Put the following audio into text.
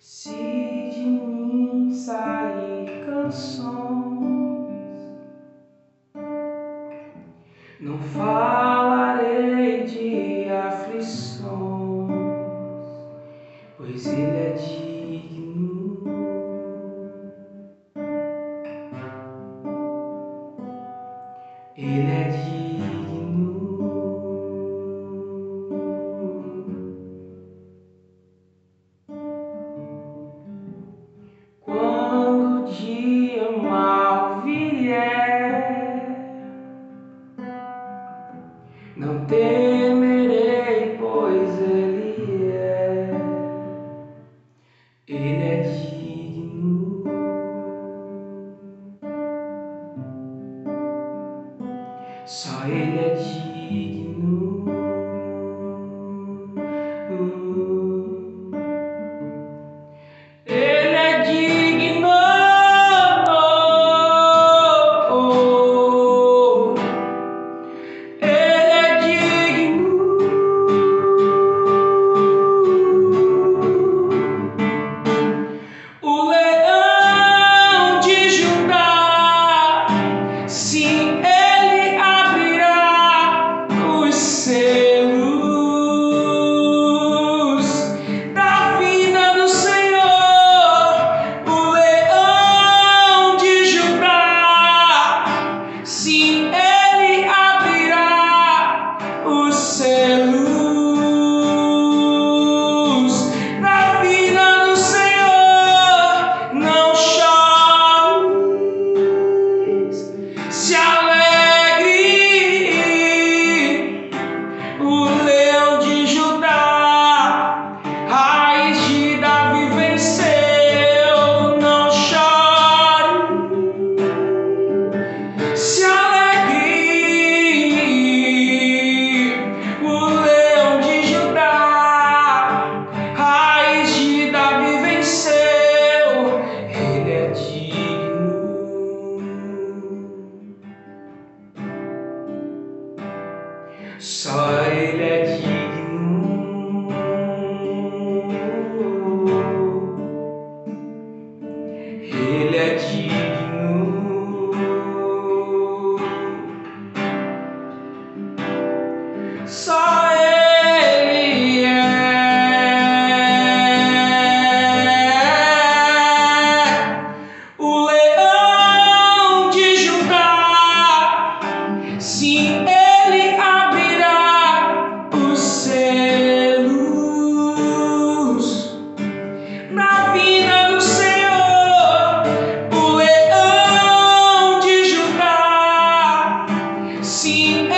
Se de mim sair canções, não falarei pois Ele é digno. Ele é digno. Só Ele say Só Ele é digno. Ele é digno. Só é. Sim, Sim,